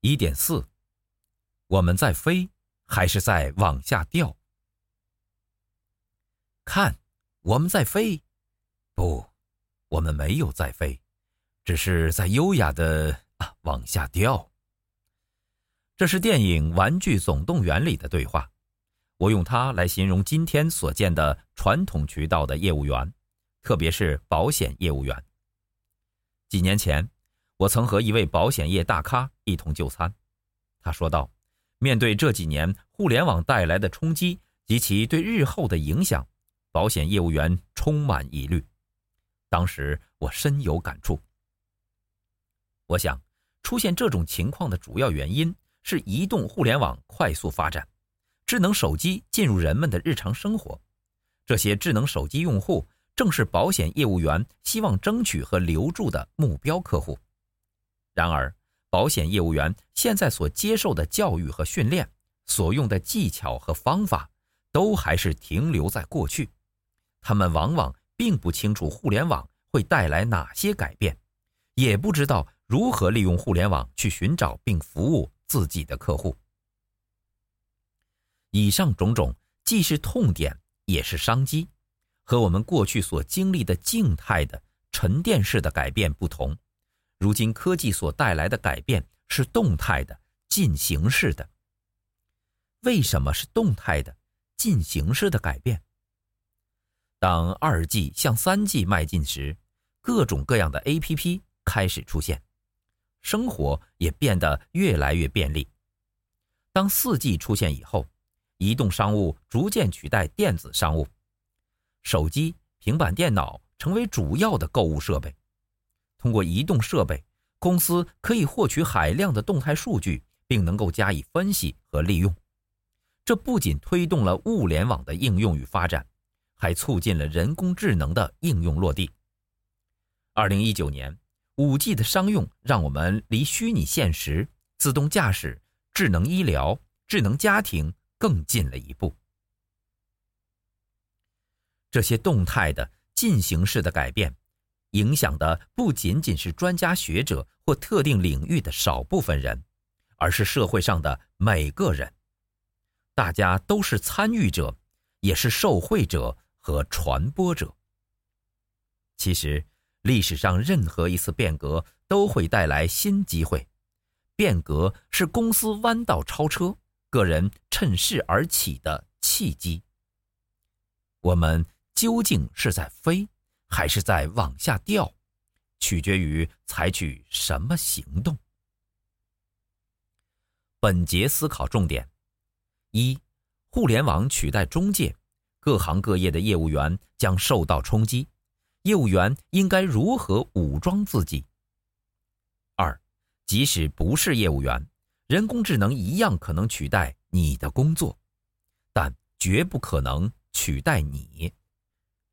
一点四，我们在飞还是在往下掉？看，我们在飞，不，我们没有在飞，只是在优雅的啊往下掉。这是电影《玩具总动员》里的对话，我用它来形容今天所见的传统渠道的业务员，特别是保险业务员。几年前，我曾和一位保险业大咖一同就餐，他说道：“面对这几年互联网带来的冲击及其对日后的影响，保险业务员充满疑虑。”当时我深有感触。我想，出现这种情况的主要原因是移动互联网快速发展，智能手机进入人们的日常生活，这些智能手机用户正是保险业务员希望争取和留住的目标客户。然而，保险业务员现在所接受的教育和训练，所用的技巧和方法，都还是停留在过去。他们往往并不清楚互联网会带来哪些改变，也不知道如何利用互联网去寻找并服务自己的客户。以上种种既是痛点，也是商机。和我们过去所经历的静态的沉淀式的改变不同。如今科技所带来的改变是动态的、进行式的。为什么是动态的、进行式的改变？当二 G 向三 G 迈进时，各种各样的 APP 开始出现，生活也变得越来越便利。当四 G 出现以后，移动商务逐渐取代电子商务，手机、平板电脑成为主要的购物设备。通过移动设备，公司可以获取海量的动态数据，并能够加以分析和利用。这不仅推动了物联网的应用与发展，还促进了人工智能的应用落地。二零一九年，5G 的商用让我们离虚拟现实、自动驾驶、智能医疗、智能家庭更近了一步。这些动态的、进行式的改变。影响的不仅仅是专家学者或特定领域的少部分人，而是社会上的每个人。大家都是参与者，也是受惠者和传播者。其实，历史上任何一次变革都会带来新机会。变革是公司弯道超车、个人趁势而起的契机。我们究竟是在飞，还是在往下掉，取决于采取什么行动。本节思考重点：一、互联网取代中介，各行各业的业务员将受到冲击，业务员应该如何武装自己？二、即使不是业务员，人工智能一样可能取代你的工作，但绝不可能取代你。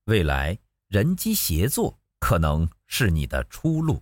未来。人机协作可能是你的出路。